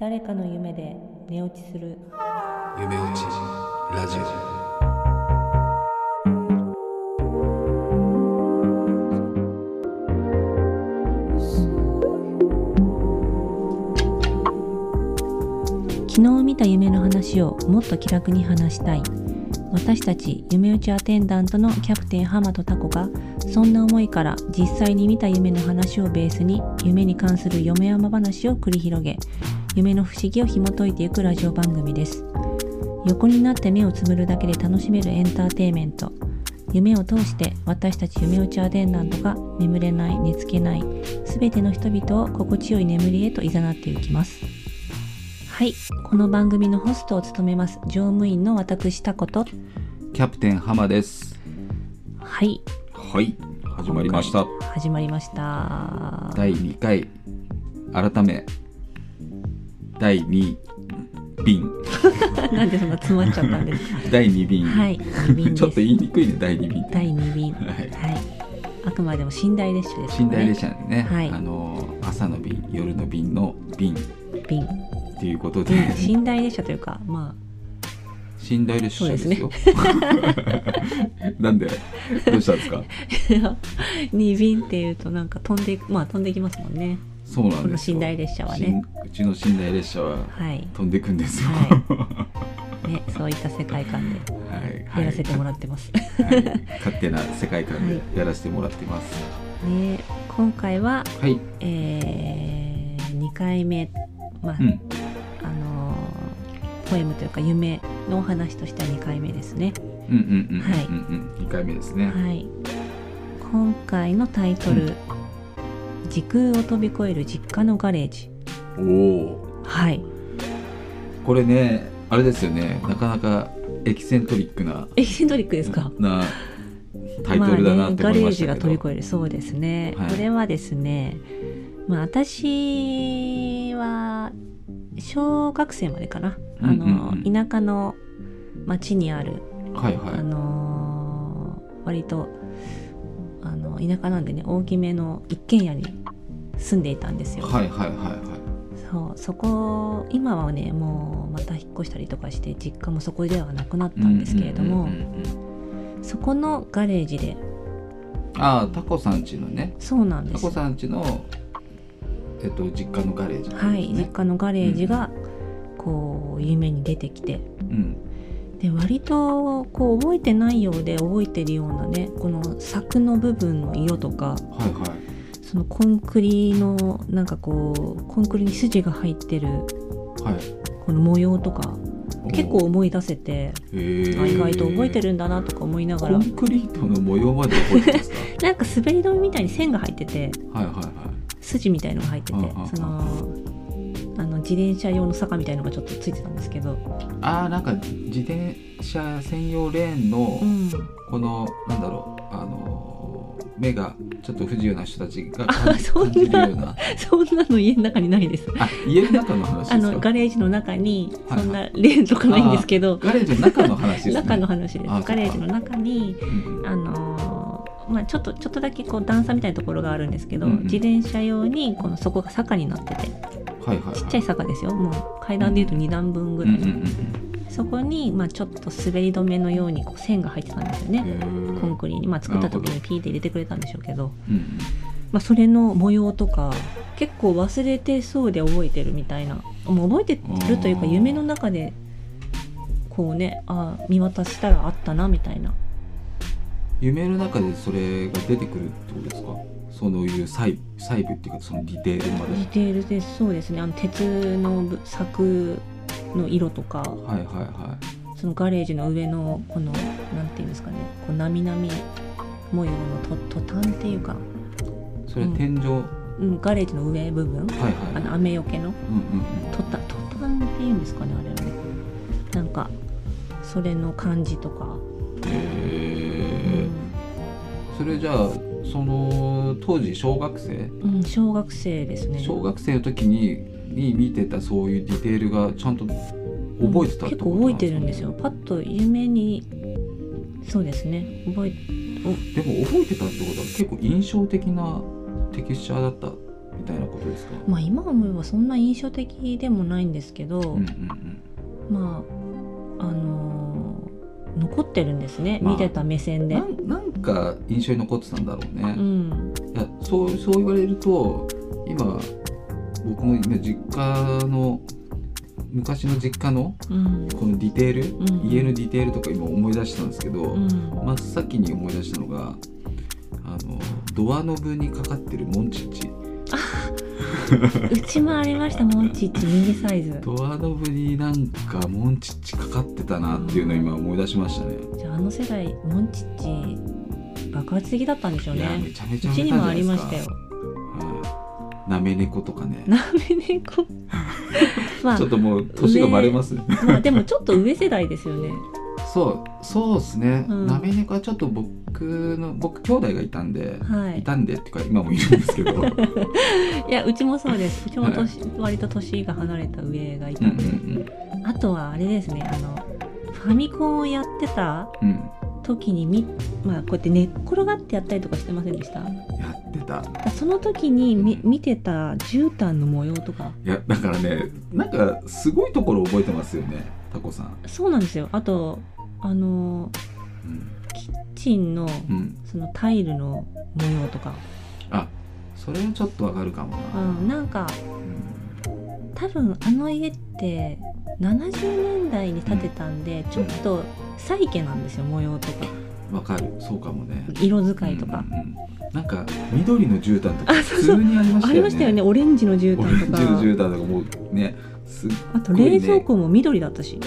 誰かの夢で寝落ちする。夢落ちラジオ。昨日見た夢の話をもっと気楽に話したい。私たち夢打ちアテンダントのキャプテン浜とタコがそんな思いから実際に見た夢の話をベースに夢に関する夢山話を繰り広げ夢の不思議を紐解いていくラジオ番組です。横になって目をつぶるだけで楽しめるエンターテインメント。夢を通して私たち夢打ちアテンダントが眠れない寝つけない全ての人々を心地よい眠りへと誘っていきます。はい。この番組のホストを務めます乗務員の私タコと。キャプテン浜です。はい。はい。始まりました。始まりました。第2回。改め第2便。なんでそんな詰まっちゃったんですか？第2便、はい2便ちょっと言いにくいね第2便。第2便。はい。はい。あくまでも寝台列車ですね。寝台列車でね、はい。あの朝の便夜の便の便。っ便ていうことで、寝台列車というかま寝台列車ですよ。なんで？どうしたんですか？あ2便っていうとなんか飛んでまあ飛んでいきますもんねそうなんですよ。この寝台列車はね。うちの寝台列車ははい。飛んでいくんですよ、はい。ねそういった世界観ではい。やらせてもらってます、はい、勝手な世界観でやらせてもらってます。ね今回ははい、えー、2回目。まあ、うん、あのーポエムというか夢のお話としては2回目ですね。うんうんうんうんはいうん。うん、二回目ですね。はい。今回のタイトル、時空を飛び越える実家のガレージ。おお、はい。これね、あれですよね、なかなかエキセントリックなエキセントリックですか。なタイトルだなってまあね、ガレージが思いましたけど。飛び越えるそうですね、はい。これはですねまあ私は小学生までかな、あの田舎の町にあるあはいはい。のー割とあの田舎なんでね大きめの一軒家に住んでいたんですよ、はいはいはいはい。そうそこ今はねもうまた引っ越したりとかして実家もそこではなくなったんですけれども、そこのガレージでああ、タコさんちのね、そうなんですタコさんちのえっと実家のガレージね。はい実家のガレージがこう夢に出てきてうん。で割とこう覚えてないようで覚えてるようなねこの柵の部分の色とかはいはい。そのコンクリのなんかこうコンクリに筋が入ってるはい。この模様とか結構思い出せてへー。あ意外と覚えてるんだなとか思いながら。コンクリートの模様まで覚えてますか？なんか滑り止めみたいに線が入っててはいはいはい。筋みたいのが入っててそのあの自転車用の坂みたいのがちょっとついてたんですけど、あーなんか自転車専用レーンのうん、この、なんだろうあのー目がちょっと不自由な人たちがあ感そんな感じるような。そんなの家の中にないです。あ家の中の話ですか？あのガレージの中にはいそんなレーンとかないんですけど、ガレージの中の話ですね。中の話です。ガレージの中にうん。あのーまあ、ちょっとちょっとだけこう段差みたいなところがあるんですけど、うんうん。自転車用にこの底が坂になってて。はいはいはい。ちっちゃい坂ですよ。もう階段でいうと2段分ぐらい、うんうんうんそこに、まあ、ちょっと滑り止めのようにこう線が入ってたんですよね、コンクリに、まあ、作った時にピーって入れてくれたんでしょうけど、うんうんまあ、それの模様とか結構忘れてそうで覚えてるみたいな。もう覚えてるというか夢の中でこうねあー見渡したらあったなみたいな夢の中でそれが出てくるってことですか？そういう細細部っていうかそのディテールまで。ディテールでそうですね。あの鉄のぶ柵の色とか。はいはいはそのガレージの上のこのなんていうんですかね。こうなみなみ模様のトトタンっていうか、いそれ天井、はいうん、ガレージの上部分。はいあの雨よけの。うんうんトタトタンっていうんですかねあれはね。なんかそれの感じとか、うんへうえんそれじゃあその当時小学生？うん、小学生ですね。小学生の時にに見てたそういうディテールがちゃんと覚えてたって結こと構覚えてるんですよ。パッと夢にそうですね。覚えでも覚えてたってことは結構印象的なテクスチャーだったみたいなことですか、まあ今思えばそんな印象的でもないんですけど、うんうんうん。まああのー残ってるんですね、まあ見てた目線で。な。んなんか印象に残ってたんだろうね、うん。いやそうそう言われると今僕も今実家の昔の実家のうん。このディテール、うん。家のディテールとか今思い出したんですけど、うん。真っ先に思い出したのがあのドアノブにかかってるモンチッチ。うちもありました モンチッチミニサイズ。ドアノブになんかモンチッチかかってたなっていうのを今思い出しましたね、じゃああの世代モンチッチ爆発的だったんでしょういやめねちゃめちゃうちにもありましたよ。はい。なめ猫とかね。なめ猫。まあちょっともう年がバレますね。まあでもちょっと上世代ですよね。そうそうですね、うん。なめ猫はちょっと僕の僕兄弟がいたんで、はい。いたんでってか今もいるんですけど。いやうちもそうです。うちも年、割と年が離れた上がいたうんんで、あとはあれですねあのファミコンをやってたうんうん時にみまあこうやって寝っ転がってやったりとかしてませんでした？やってた。その時にみ見てた絨毯の模様とか。いやだからねなんかすごいところ覚えてますよねタコさん、そうなんですよ。あとあのうん。キッチンのうん、そのタイルの模様とか、あそれはちょっとわかるかもうな、ん、なんかうん多分あの家って70年代に建てたんでちょっとサイケなんですよ模様とか。わかる。そうかもね。色使いとか、うんうんうん。なんか緑の絨毯とか普通にありましたよね。ありましたよね。オレンジの絨オレンジ毯とかの絨毯とかもうねすあと冷蔵庫も緑だったし、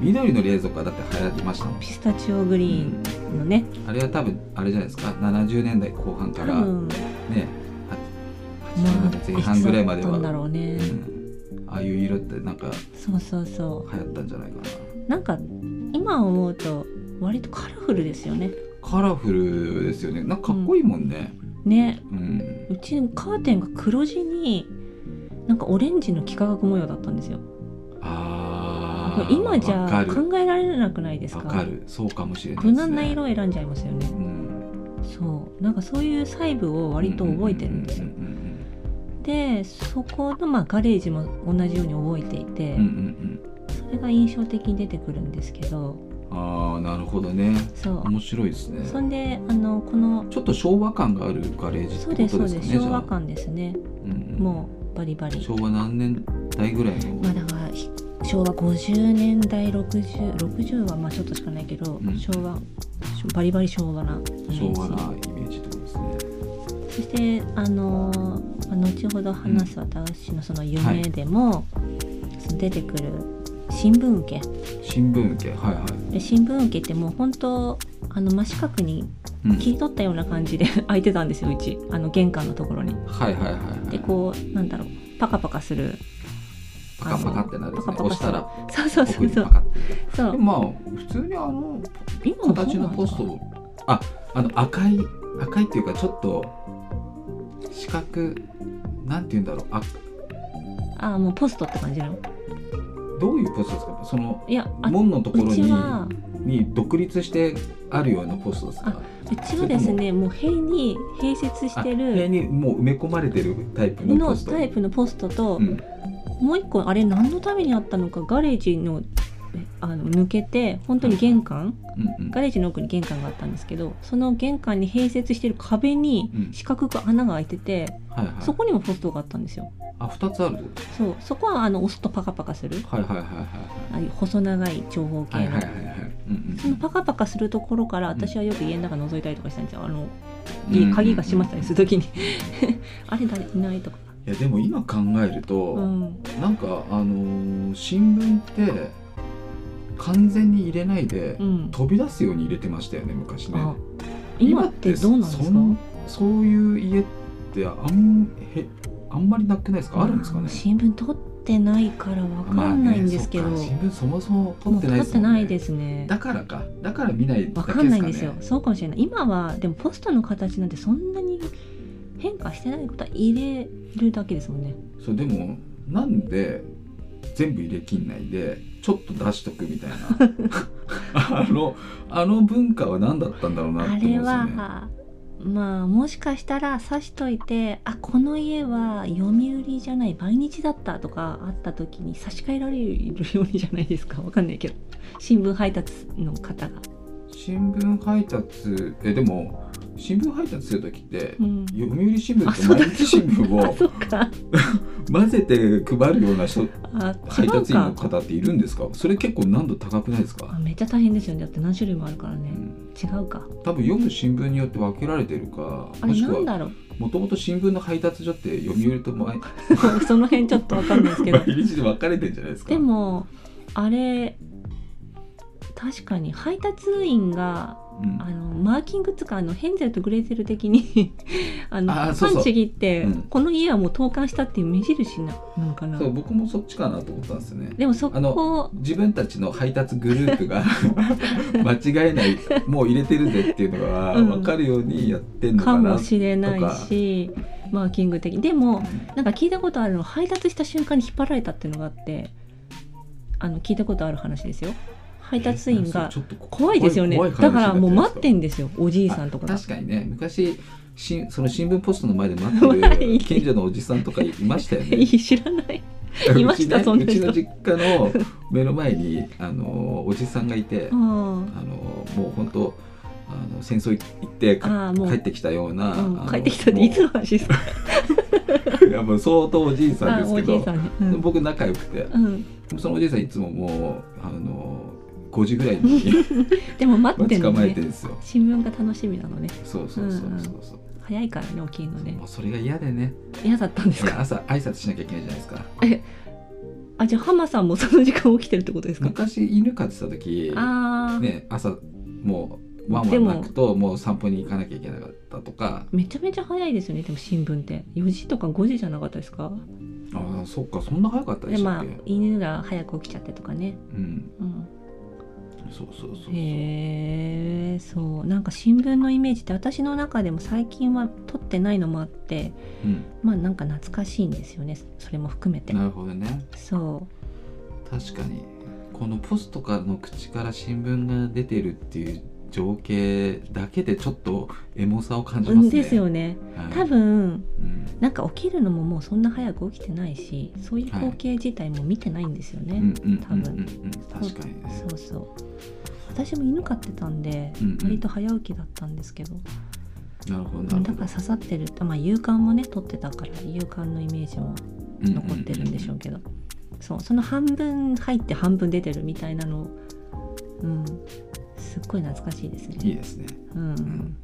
緑の冷蔵庫はだって流行りましたもん。ピスタチオグリーンのね、あれは多分あれじゃないですか？70年代後半からねは80まあ年代前半ぐらいまでは、いつだったんだろうね、うん、ああいう色ってなんかそうそうそ流行ったんじゃないかうなんか今思うと割とカラフルですよね。なカラフルですよね。なんかかっこいいもんね。ね。うん、うちカーテンが黒地になんかオレンジの幾何学模様だったんですよ。ああ今じゃ考えられなくないですか？わかる。そうかもしれないね、無難な色を選んじゃいますよね。うん。そう。なんかそういう細部を割と覚えてるんですよ。うんうんでそこのまあガレージも同じように覚えていて、うんうんうん。うんそれが印象的に出てくるんですけど。ああなるほどね。そう。面白いですね。そんであのこのちょっと昭和感があるガレージってことそうですそうです。かねです昭和感ですね。うんうん。もうバリバリ。昭和何年代ぐらいの、まあだからひ昭和50年代6060 60はまあちょっとしかないけど、うん。昭和バリバリ昭和なイメージ。昭和なイメージってことですねそしてあの後ほど話す私のその夢でも、その出てくる新聞受け。新聞受け。はいはい、で新聞受けってもう本当あの真四角にうん、切り取ったような感じで 開いてたんですようち。あの玄関のところに。はいはいはいはい。でこうなんだろう。パカパカする。パカパカってなるね。パカパカ押したら。そうそうそ奥うそう。そう。まあ普通にあの今もそう形のポスト。ああの赤い赤いっていうかちょっと四角なんて言うんだろう。ああもうポストって感じの？どういうポストですか？そのいやあ門のところにはに独立してあるようなポストですか？うちはですねもう塀に併設しあてるにもう埋め込まれてるタイプののポスト？タイプのポストと、うん。もう一個あれ何のためにあったのかガレージのえあの抜けて本当に玄関うんうん。ガレージの奥に玄関があったんですけどその玄関に併設してる壁にうん。四角く穴が開いてて、はいはい。そこにもポストがあったんですよ。あ二つある？そう。そこはあの押すとパカパカする。はいはいはいはいああいう細長い長方形の、はいはいはいはい。はいうんそのパカパカするところから私はよく家の中覗いたりとかしたんですよ。あのうん家鍵が閉まったりするときに。あれ誰いないとか、いやでも今考えると、うん、なんかあのー新聞って完全に入れないで、うん。飛び出すように入れてましたよね昔ね。あ今ってどうなんですか？そういう家ってあんへあんまりなくないですか？あるんですかね？新聞取ってないからわかんないんですけど、まあね新聞そもそも取ってないですね。ないですね。だからか。だから見ないだわね。かんないんですよ。そうかもしれない。今はでもポストの形なんてそんなに変化してないことは入れるだけですもんね。そうでもなんで全部入れきんないでちょっと出しとくみたいな。あのあの文化は何だったんだろうなってあれ思うんですよねはまあもしかしたら刺しといてあこの家は読売じゃない毎日だったとかあった時に差し替えられるようにじゃないですか。わかんないけど。新聞配達の方が、新聞配達えでも新聞配達する時って、うん、読売新聞と毎日新聞 あを 混ぜて配るような人あ配達員のか。方っているんですか？それ結構難度高くないですあか、めっちゃ大変ですよねだって何種類もあるからね、うん。違うか。多分読む新聞によって分けられてるかあれなんだろう。もともと新聞の配達所って読売と毎その辺ちょっとわかんないですけど。毎日で分かれてるんじゃないですか？でもあれ確かに配達員がうん。あのマーキングつかあのヘンゼルとグレーゼル的に あのあパンチ切って、うん。この家はもう投函したっていう目印ななのかな。そう僕もそっちかなと思ったんですよね。でもそあのこ自分たちの配達グループが 間違えないもう入れてるぜっていうのがうん。分かるようにやってんのかかな、もしれないしマーキング的でもなんか聞いたことあるの配達した瞬間に引っ張られたっていうのがあってあの聞いたことある話ですよ配達員がちょっと怖いですよね。だからもう待ってんんですよおじいさんとか。が確かにね昔しその新聞ポストの前で待前ってにる 近所のおじさんとかいましたよね。知らない。いましたそんな人。うちの実家の目の前にあのおじさんがいてああのもう本当あの戦争行って帰ってきたような、帰ってきたっていつの話ですか？いやもう相当おじいさんあですけどうん。僕仲良くて。うん、そのおじいさんいつももうあの5時ぐらいに。でも待ってんのね。てるんですよ。新聞が楽しみなのね。そうそうそうそうそう、早いからね起きるのね。もうそれが嫌でね。嫌だったんですか？朝挨拶しなきゃいけないじゃないですか。あじゃあ浜さんもその時間起きてるってことですか？昔犬飼ってた時ああ、ね朝もうワンワン鳴くともう散歩に行かなきゃいけなかったとか。めちゃめちゃ早いですよね。でも新聞って。4時とか5時じゃなかったですか？ああそっかそんな早かったででまあしたっけ、犬が早く起きちゃってとかね、うん。うん、そうそうそうそう。へえそう。なんか新聞のイメージって私の中でも最近は撮ってないのもあってうん。まあなんか懐かしいんですよね。それも含めて。なるほどね。そ確かに。このポストからの口から新聞が出てるっていう情景だけでちょっとエモさを感じう、ますね。ですよね。はい。多分うん。なんか起きるのももうそんな早く起きてないしそういう光景自体も見てないんですよね、うんうん多分。確かにね。そうそう。私も犬飼ってたんで、うんうん。割と早起きだったんですけど。なるほどだから。刺さってる。まあ勇敢もね撮ってたから勇敢のイメージも残ってるんでしょうけど、そうその半分入って半分出てるみたいなのうんすっごい懐かしいですね。いいですね。うんん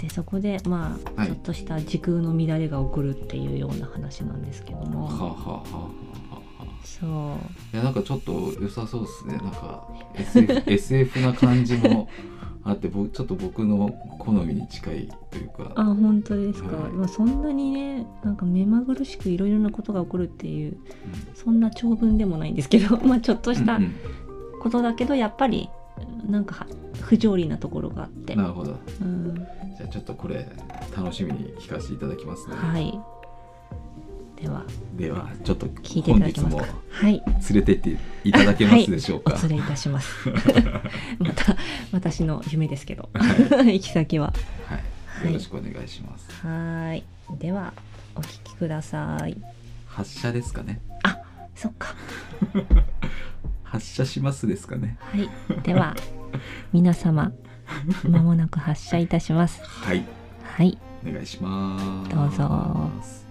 でそこでまあ、はいちょっとした時空の乱れが起こるっていうような話なんですけども、はあ、はあはあ。そういやなんかちょっと良さそうですね。なんか SF, SF な感じもあって、僕ちょっと僕の好みに近いというか。あ本当ですか、はいまあ、そんなにねなんか目まぐるしくいろいろなことが起こるっていうそんな長文でもないんですけど まあちょっとしたうんうんことだけどやっぱりなんか不条理なところがあって、なるほど。うん、じゃあちょっとこれ楽しみに聞かせていただきますね。はい。では。ではちょっと聞いていただけますか。はい。連れてっていただけますでしょうか？お連れいたします。また私の夢ですけど。はい。行き先は。はい、よろしくお願いします。はい。ではお聞きください。発射ですかね。そっか 発射しますですかね。はいでは 皆様まもなく発射いたしますはい、はいお願いします。どうぞ。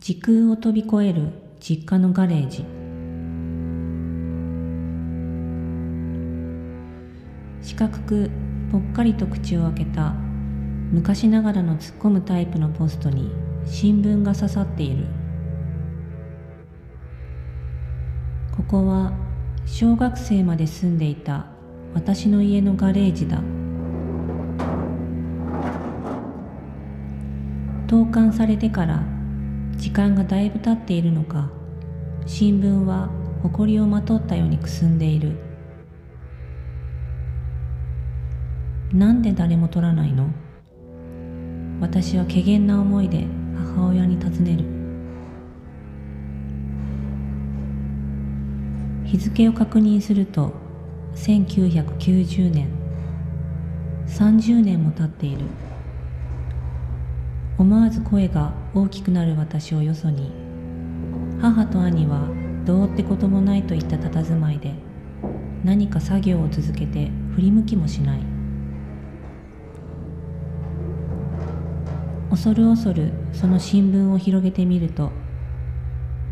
時空を飛び越える実家のガレージ。四角くぽっかりと口を開けた昔ながらの突っ込むタイプのポストに新聞が刺さっている。ここは小学生まで住んでいた私の家のガレージだ。投函されてから時間がだいぶ経っているのか新聞は埃をまとったようにくすんでいる。なんで誰も取らないの？私は怪げな思いで母親に尋ねる。日付を確認すると1990年30年も経っている。思わず声が大きくなる私をよそに母と兄はどうってこともないといった佇まいで何か作業を続けて振り向きもしない。恐る恐るその新聞を広げてみると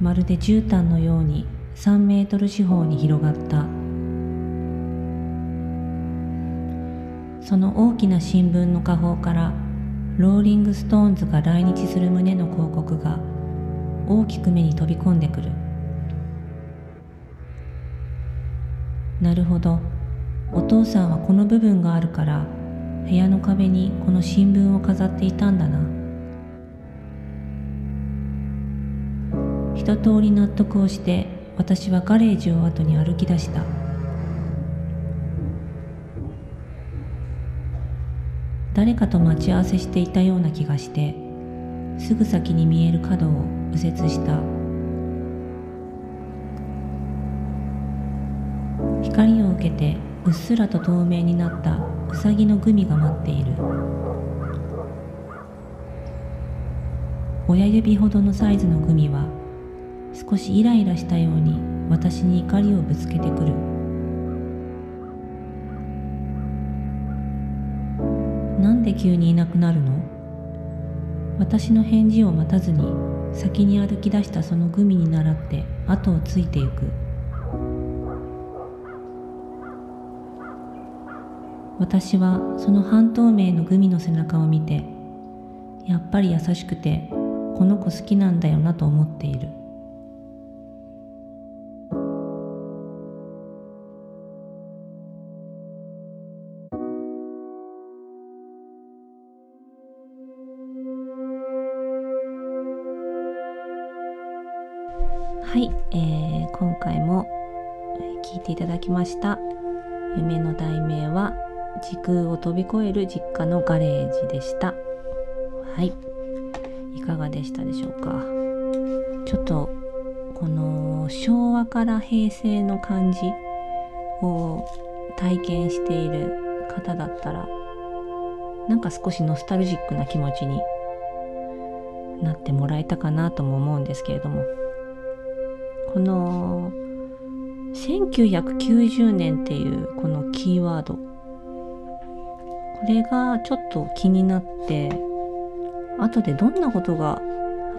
まるで絨毯のように3メートル四方に広がった。その大きな新聞の下方からローリング・ストーンズが来日する旨の広告が大きく目に飛び込んでくる。なるほど。お父さんはこの部分があるから部屋の壁にこの新聞を飾っていたんだな。一通り納得をして私はガレージを後に歩き出した。誰かと待ち合わせしていたような気がしてすぐ先に見える角を右折した。光を受けてうっすらと透明になったウサギのグミが待っている。親指ほどのサイズのグミは少しイライラしたように私に怒りをぶつけてくる。なんで急にいなくなるの？私の返事を待たずに先に歩き出したそのグミに倣って後をついてゆく。私はその半透明のグミの背中を見てやっぱり優しくてこの子好きなんだよなと思っている。きました。夢の題名は時空を飛び越える実家のガレージでした。はい。いかがでしたでしょうか？ちょっとこの昭和から平成の感じを体験している方だったらなんか少しノスタルジックな気持ちになってもらえたかなとも思うんですけれども。この1990年っていうこのキーワードこれがちょっと気になって後でどんなことが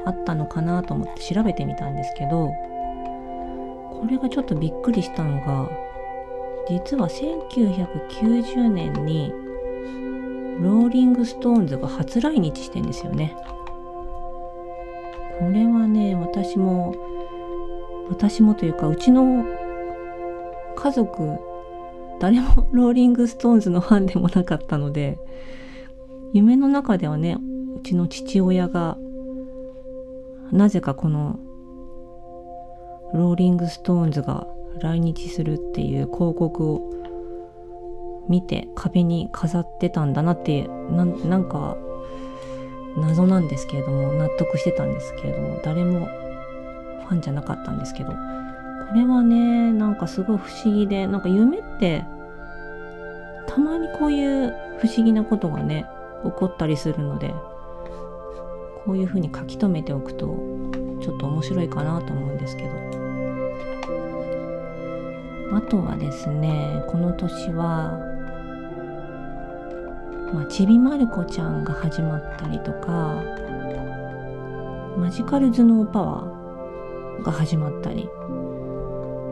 あったのかなと思って調べてみたんですけどこれがちょっとびっくりしたのが実は1990年にローリング・ストーンズが初来日してんですよね。これはね私も私もというかうちの家族誰も ローリング・ストーンズのファンでもなかったので夢の中ではねうちの父親がなぜかこのローリング・ストーンズが来日するっていう広告を見て壁に飾ってたんだなってなんか謎なんですけれども納得してたんですけれども誰もファンじゃなかったんですけどこれはねなんかすごい不思議でなんか夢ってたまにこういう不思議なことがね起こったりするのでこういうふうに書き留めておくとちょっと面白いかなと思うんですけど。あとはですねこの年はまあ、ちびまる子ちゃんが始まったりとかマジカル頭脳パワーが始まったり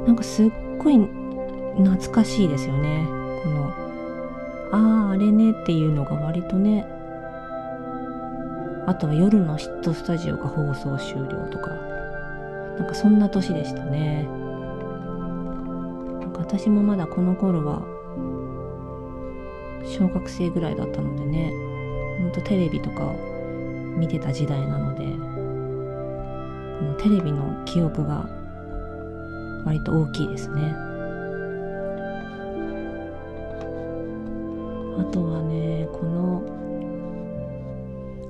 なんかすっごい懐かしいですよね。このあああれねっていうのが割とね。あとは夜のヒットスタジオが放送終了とか。なんかそんな年でしたね。なんか私もまだこの頃は小学生ぐらいだったのでね。ほんとテレビとか見てた時代なのでこのテレビの記憶が割と大きいですね。あとはねこの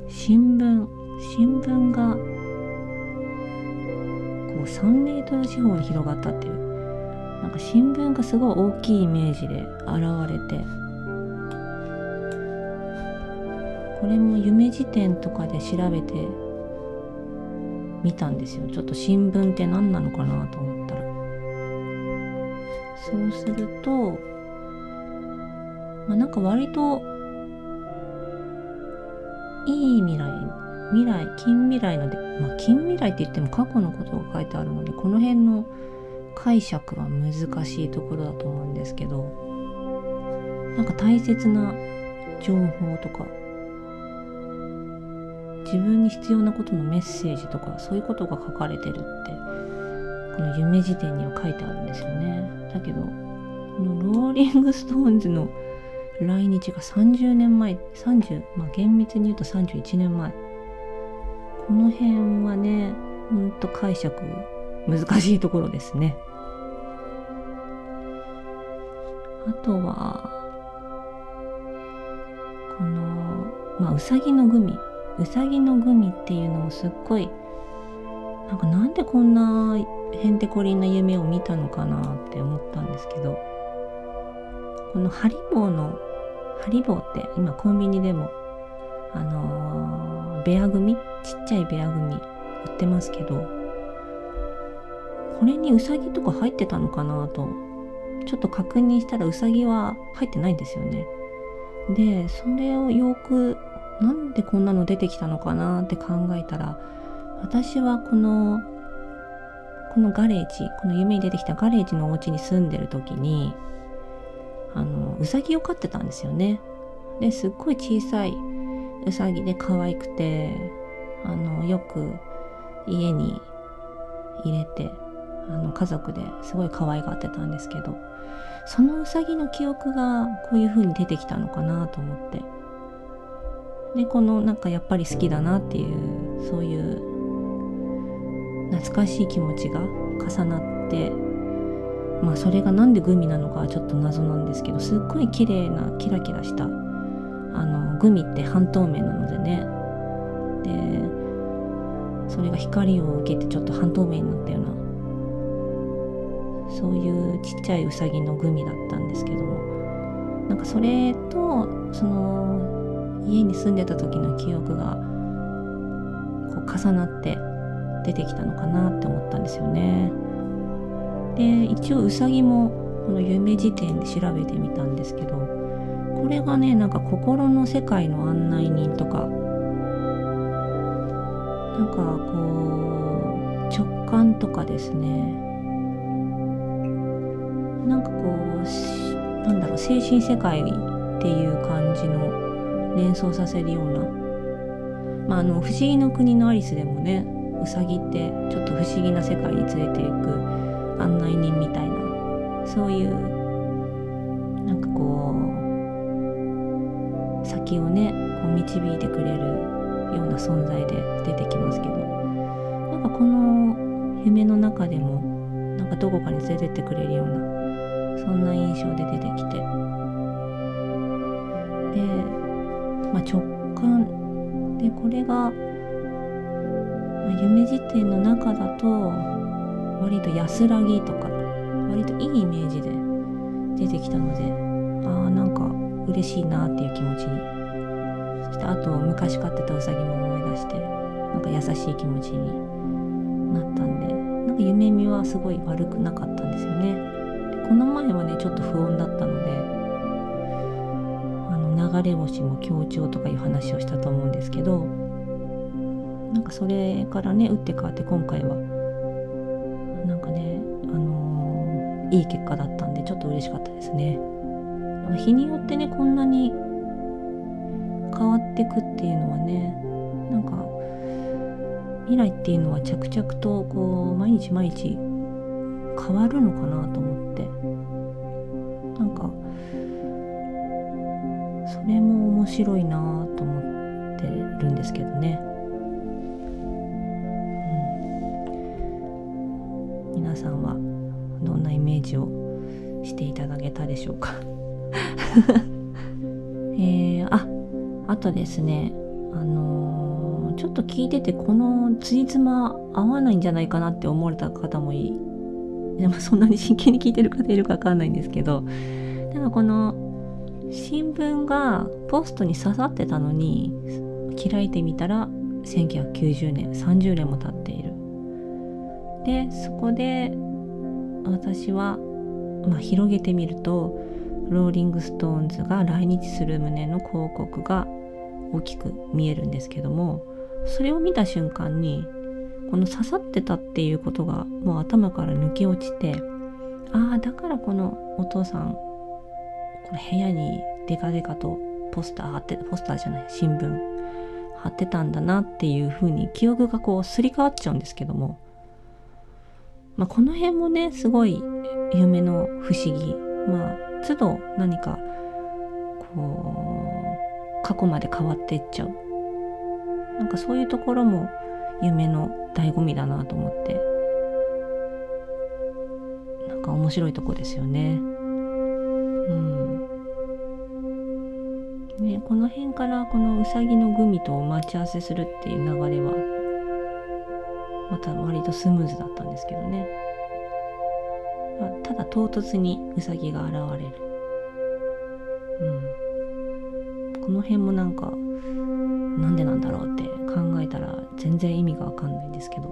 新聞新聞がこう3メートル四方に広がったっていう。なんか新聞がすごい大きいイメージで現れて。これも夢辞典とかで調べてみたんですよ。ちょっと新聞って何なのかなと思ったらそうするとまあなんか割といい未来未来近未来のでまあ近未来って言っても過去のことが書いてあるのでこの辺の解釈は難しいところだと思うんですけどなんか大切な情報とか自分に必要なことのメッセージとかそういうことが書かれてるってこの夢辞典には書いてあるんですよね。だけどこのローリング・ストーンズの来日が30年前30まあ厳密に言うと31年前。この辺はねほんと解釈難しいところですね。あとはこのまあうさぎのグミ。うさぎのグミっていうのもすっごいなんかなんでこんなへんてこりんな夢を見たのかなって思ったんですけどこのハリボーのハリボーって今コンビニでもあのー、ベアグミちっちゃいベアグミ売ってますけどこれにウサギとか入ってたのかなとちょっと確認したらウサギは入ってないんですよね。でそれをよくなんでこんなの出てきたのかなって考えたら私はこのこのガレージこの夢に出てきたガレージのお家に住んでる時にあのうさぎを飼ってたんですよね。ですっごい小さいうさぎで可愛くてあのよく家に入れてあの家族ですごい可愛がってたんですけどそのうさぎの記憶がこういう風に出てきたのかなと思って。でこのなんかやっぱり好きだなっていうそういう懐かしい気持ちが重なってまあそれが何でグミなのかはちょっと謎なんですけどすっごい綺麗なキラキラしたあのグミって半透明なのでね。でそれが光を受けてちょっと半透明になったようなそういうちっちゃいうさぎのグミだったんですけども。なんかそれとその家に住んでた時の記憶がこう重なって出てきたのかなって思ったんですよね。で一応うさぎもこの夢辞典で調べてみたんですけどこれがねなんか心の世界の案内人とかなんかこう直感とかですねなんかこうなんだろう精神世界っていう感じの連想させるような、まあ、あの不思議の国のアリスでもねうさぎってちょっと不思議な世界に連れていく案内人みたいな。そういうなんかこう先をねこう導いてくれるような存在で出てきますけど。なんかこの夢の中でもなんかどこかに連れてってくれるようなそんな印象で出てきて。でまあ、直感でこれが、夢辞典の中だと割と安らぎとか割といいイメージで出てきたのでああなんか嬉しいなっていう気持ちに。そしてあと昔飼ってたうさぎも思い出してなんか優しい気持ちになったんでなんか夢見はすごい悪くなかったんですよね。この前はねちょっと不穏だったのであの流れ星も強調とかいう話をしたと思うんですけどなんかそれからね打って変わって今回はなんかねあのーいい結果だったんでちょっと嬉しかったですね。日によってねこんなに変わってくっていうのはねなんか未来っていうのは着々とこう毎日毎日変わるのかなと思って。なんかそれも面白いな えー、ああとですねあのーちょっと聞いててこの辻褄合わないんじゃないかなって思われた方もいいでもそんなに真剣に聞いてる方いるかわかんないんですけどなんかこの新聞がポストに刺さってたのに開いてみたら1990年30年も経っている。でそこで私は、まあ、広げてみるとローリング・ストーンズが来日する旨の広告が大きく見えるんですけどもそれを見た瞬間にこの刺さってたっていうことがもう頭から抜け落ちてああだからこのお父さんこの部屋にデカデカとポスター貼ってポスターじゃない新聞貼ってたんだなっていう風に記憶がこうすり替わっちゃうんですけども、まあ、この辺もねすごい夢の不思議。まあ都度何かこう過去まで変わっていっちゃう。なんかそういうところも夢の醍醐味だなと思って。なんか面白いとこですよね。うん。ねこの辺からこのうさぎのグミと待ち合わせするっていう流れはまた割とスムーズだったんですけどね。ただ唐突にうさぎが現れる。うん。この辺もなんかなんでなんだろうって考えたら全然意味がわかんないんですけど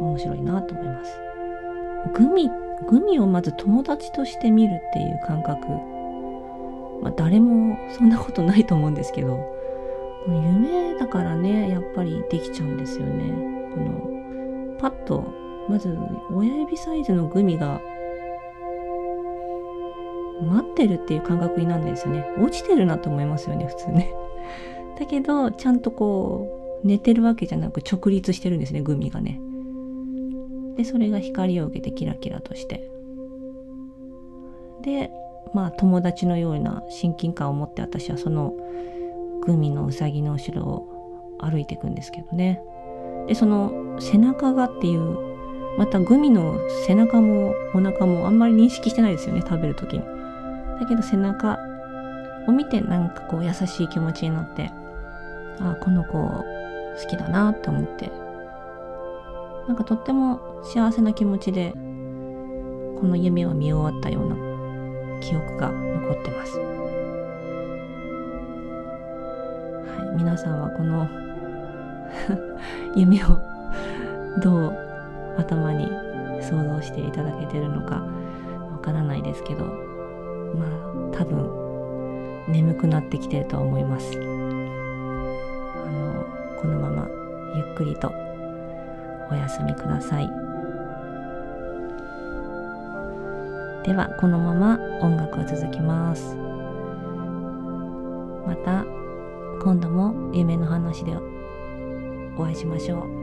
面白いなと思います。グミグミをまず友達として見るっていう感覚。まあ誰もそんなことないと思うんですけど夢だからねやっぱりできちゃうんですよね。このパッとまず親指サイズのグミが待ってるっていう感覚になるんですよね。落ちてるなと思いますよね普通ね。だけどちゃんとこう寝てるわけじゃなく直立してるんですねグミがね。でそれが光を受けてキラキラとして。でまあ友達のような親近感を持って私はそのグミのうさぎの後ろを歩いていくんですけどね。でその背中がっていうまたグミの背中もお腹もあんまり認識してないですよね食べる時にだけど背中を見てなんかこう優しい気持ちになってあこの子好きだなって思ってなんかとっても幸せな気持ちでこの夢を見終わったような記憶が残ってます。はい、皆さんはこの 夢をどう頭に想像していただけてるのかわからないですけどまあ多分眠くなってきてると思います。あのこのままゆっくりとお休みください。ではこのまま音楽は続きます。また今度も夢の話でお会いしましょう。